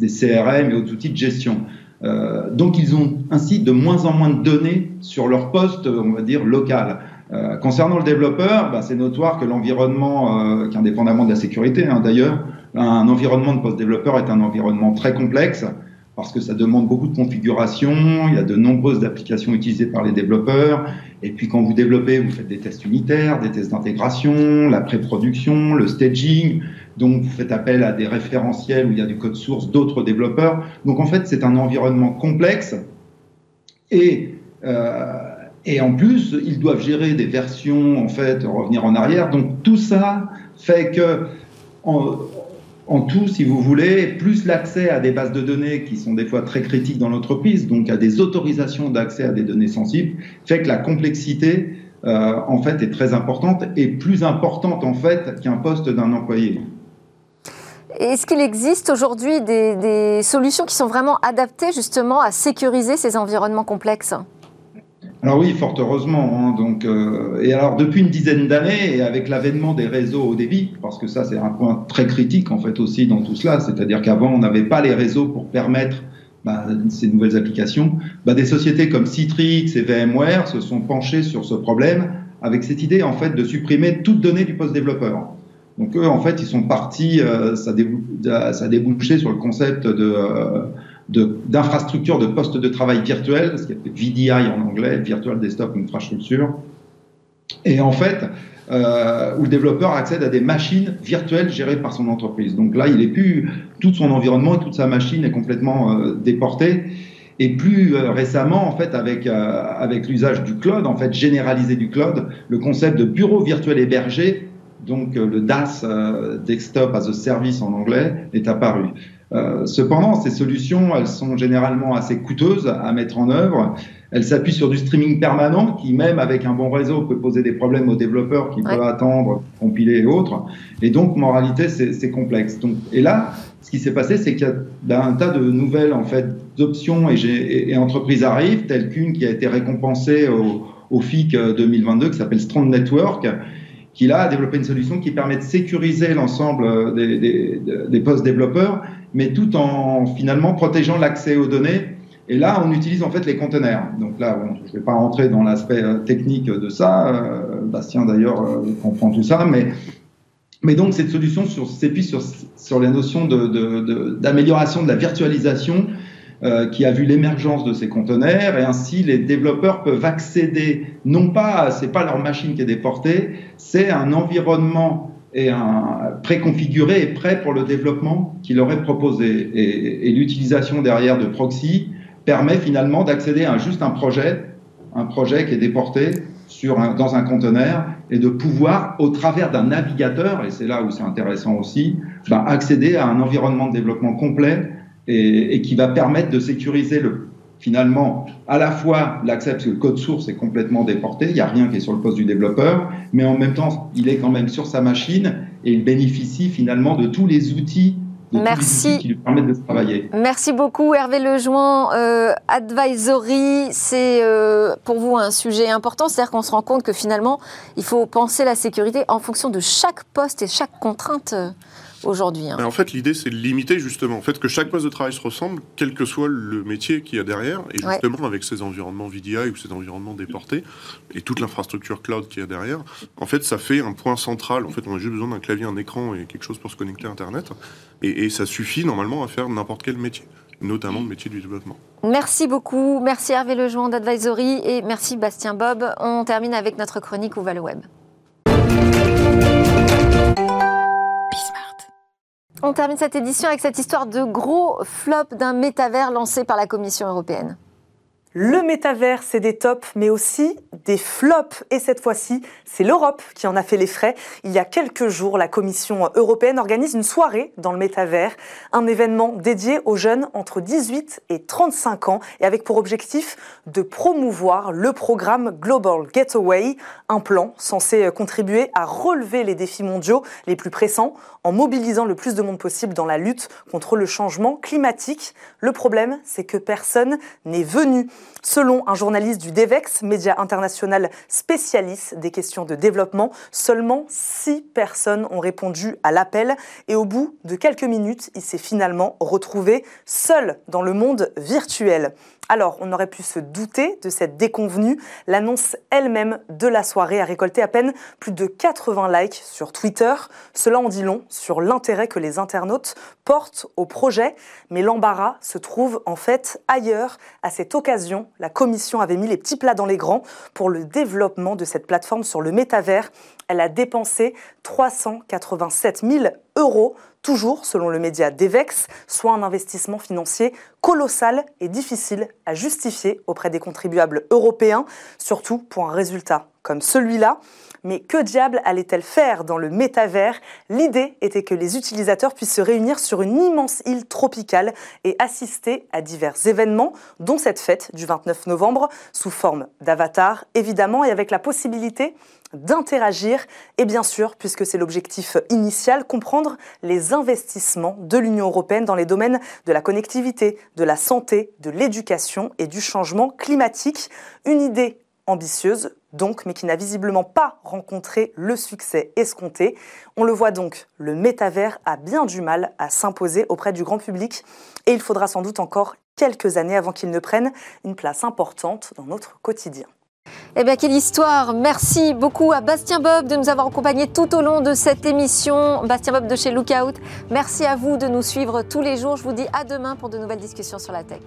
des CRM et autres outils de gestion. Euh, donc ils ont ainsi de moins en moins de données sur leur poste, on va dire, local. Euh, concernant le développeur, bah, c'est notoire que l'environnement, euh, qu'indépendamment de la sécurité hein, d'ailleurs, un environnement de poste développeur est un environnement très complexe parce que ça demande beaucoup de configuration, il y a de nombreuses applications utilisées par les développeurs, et puis quand vous développez, vous faites des tests unitaires, des tests d'intégration, la pré-production, le staging, donc vous faites appel à des référentiels où il y a du code source d'autres développeurs. Donc en fait, c'est un environnement complexe, et, euh, et en plus, ils doivent gérer des versions, en fait, revenir en arrière, donc tout ça fait que... En, tout, si vous voulez, plus l'accès à des bases de données qui sont des fois très critiques dans l'entreprise, donc à des autorisations d'accès à des données sensibles, fait que la complexité, euh, en fait, est très importante et plus importante, en fait, qu'un poste d'un employé. Est-ce qu'il existe aujourd'hui des, solutions qui sont vraiment adaptées justement à sécuriser ces environnements complexes? Alors oui, fort heureusement. Hein, donc, euh, et alors depuis une dizaine d'années, et avec l'avènement des réseaux au débit, parce que ça c'est un point très critique en fait aussi dans tout cela, c'est-à-dire qu'avant on n'avait pas les réseaux pour permettre bah, ces nouvelles applications. Bah, des sociétés comme Citrix et VMware se sont penchées sur ce problème avec cette idée en fait de supprimer toute donnée du poste développeur. Donc eux en fait ils sont partis, euh, ça, a débouché sur le concept de euh, d'infrastructures de, postes de travail virtuels, ce qui est VDI en anglais, Virtual Desktop Infrastructure. Et en fait, euh, où le développeur accède à des machines virtuelles gérées par son entreprise. Donc là, il est plus tout son environnement et toute sa machine est complètement euh, déportée. Et plus récemment, en fait, avec avec l'usage du cloud, en fait, généralisé du cloud, le concept de bureau virtuel hébergé, donc le DAS, Desktop as a Service en anglais, est apparu. Euh, cependant, ces solutions, elles sont généralement assez coûteuses à mettre en œuvre. Elles s'appuient sur du streaming permanent qui, même avec un bon réseau, peut poser des problèmes aux développeurs qui peuvent attendre, compiler et autres. Et donc, moralité, c'est complexe. Donc, et là, ce qui s'est passé, c'est qu'il y a ben, un tas de nouvelles en fait d'options et, et, et, entreprises arrivent, telles qu'une qui a été récompensée au, au FIC 2022 qui s'appelle Strong Network qui là a développé une solution qui permet de sécuriser l'ensemble des, des, des postes développeurs mais tout en finalement protégeant l'accès aux données Et là, on utilise en fait les conteneurs. Donc là, je ne vais pas rentrer dans l'aspect technique de ça. Bastien d'ailleurs comprend tout ça, mais mais donc cette solution s'appuie sur, sur les notions d'amélioration de, de, la virtualisation euh, qui a vu l'émergence de ces conteneurs et ainsi les développeurs peuvent accéder non pas c'est pas leur machine qui est déportée, c'est un environnement et un préconfiguré et prêt pour le développement qui leur est proposé. Et, et l'utilisation derrière de proxy permet finalement d'accéder à juste un projet, un projet qui est déporté sur dans un conteneur et de pouvoir, au travers d'un navigateur, et c'est là où c'est intéressant aussi, bah, accéder à un environnement de développement complet et, et, qui va permettre de sécuriser le, finalement à la fois l'accès, parce que le code source est complètement déporté, il n'y a rien qui est sur le poste du développeur, mais en même temps, il est quand même sur sa machine et il bénéficie finalement de tous les outils Merci. qui lui permettent de travailler. Merci beaucoup Hervé Lejoint. Euh, advisory, c'est euh, pour vous un sujet important, c'est-à-dire qu'on se rend compte que finalement, il faut penser la sécurité en fonction de chaque poste et chaque contrainte. Aujourd'hui. Hein. En fait, l'idée, c'est de limiter justement, en fait, que chaque poste de travail se ressemble, quel que soit le métier qu'il y a derrière, et justement avec ces environnements VDI ou ces environnements déportés et toute l'infrastructure cloud qu'il y a derrière, en fait, ça fait un point central. En fait, on a juste besoin d'un clavier, un écran et quelque chose pour se connecter à Internet, et, et ça suffit normalement à faire n'importe quel métier notamment le métier du développement. Merci beaucoup. Merci Hervé Lejoint d'Advisory et merci Bastien Bob. On termine avec notre chronique Où va le web On termine cette édition avec cette histoire de gros flop d'un métavers lancé par la Commission européenne. Le métavers, c'est des tops, mais aussi des flops. Et cette fois-ci, c'est l'Europe qui en a fait les frais. Il y a quelques jours, la Commission européenne organise une soirée dans le métavers, un événement dédié aux jeunes entre 18 et 35 ans, et avec pour objectif de promouvoir le programme Global Getaway, un plan censé contribuer à relever les défis mondiaux les plus pressants en mobilisant le plus de monde possible dans la lutte contre le changement climatique. Le problème, c'est que personne n'est venu. Selon un journaliste du DEVEX, média international spécialiste des questions de développement, seulement six personnes ont répondu à l'appel et au bout de quelques minutes, il s'est finalement retrouvé seul dans le monde virtuel. Alors, on aurait pu se douter de cette déconvenue. L'annonce elle-même de la soirée a récolté à peine plus de 80 likes sur Twitter. Cela en dit long sur l'intérêt que les internautes portent au projet. Mais l'embarras se trouve en fait ailleurs. À cette occasion, la commission avait mis les petits plats dans les grands pour le développement de cette plateforme sur le métavers. Elle a dépensé 387 000 euros toujours selon le média Devex, soit un investissement financier colossal et difficile à justifier auprès des contribuables européens, surtout pour un résultat comme celui-là. Mais que diable allait-elle faire dans le métavers? L'idée était que les utilisateurs puissent se réunir sur une immense île tropicale et assister à divers événements, dont cette fête du 29 novembre, sous forme d'avatar, évidemment, et avec la possibilité d'interagir et bien sûr, puisque c'est l'objectif initial, comprendre les investissements de l'Union européenne dans les domaines de la connectivité, de la santé, de l'éducation et du changement climatique. Une idée ambitieuse donc, mais qui n'a visiblement pas rencontré le succès escompté. On le voit donc, le métavers a bien du mal à s'imposer auprès du grand public et il faudra sans doute encore quelques années avant qu'il ne prenne une place importante dans notre quotidien. Eh bien, quelle histoire Merci beaucoup à Bastien Bob de nous avoir accompagnés tout au long de cette émission. Bastien Bob de chez Lookout. Merci à vous de nous suivre tous les jours. Je vous dis à demain pour de nouvelles discussions sur la tech.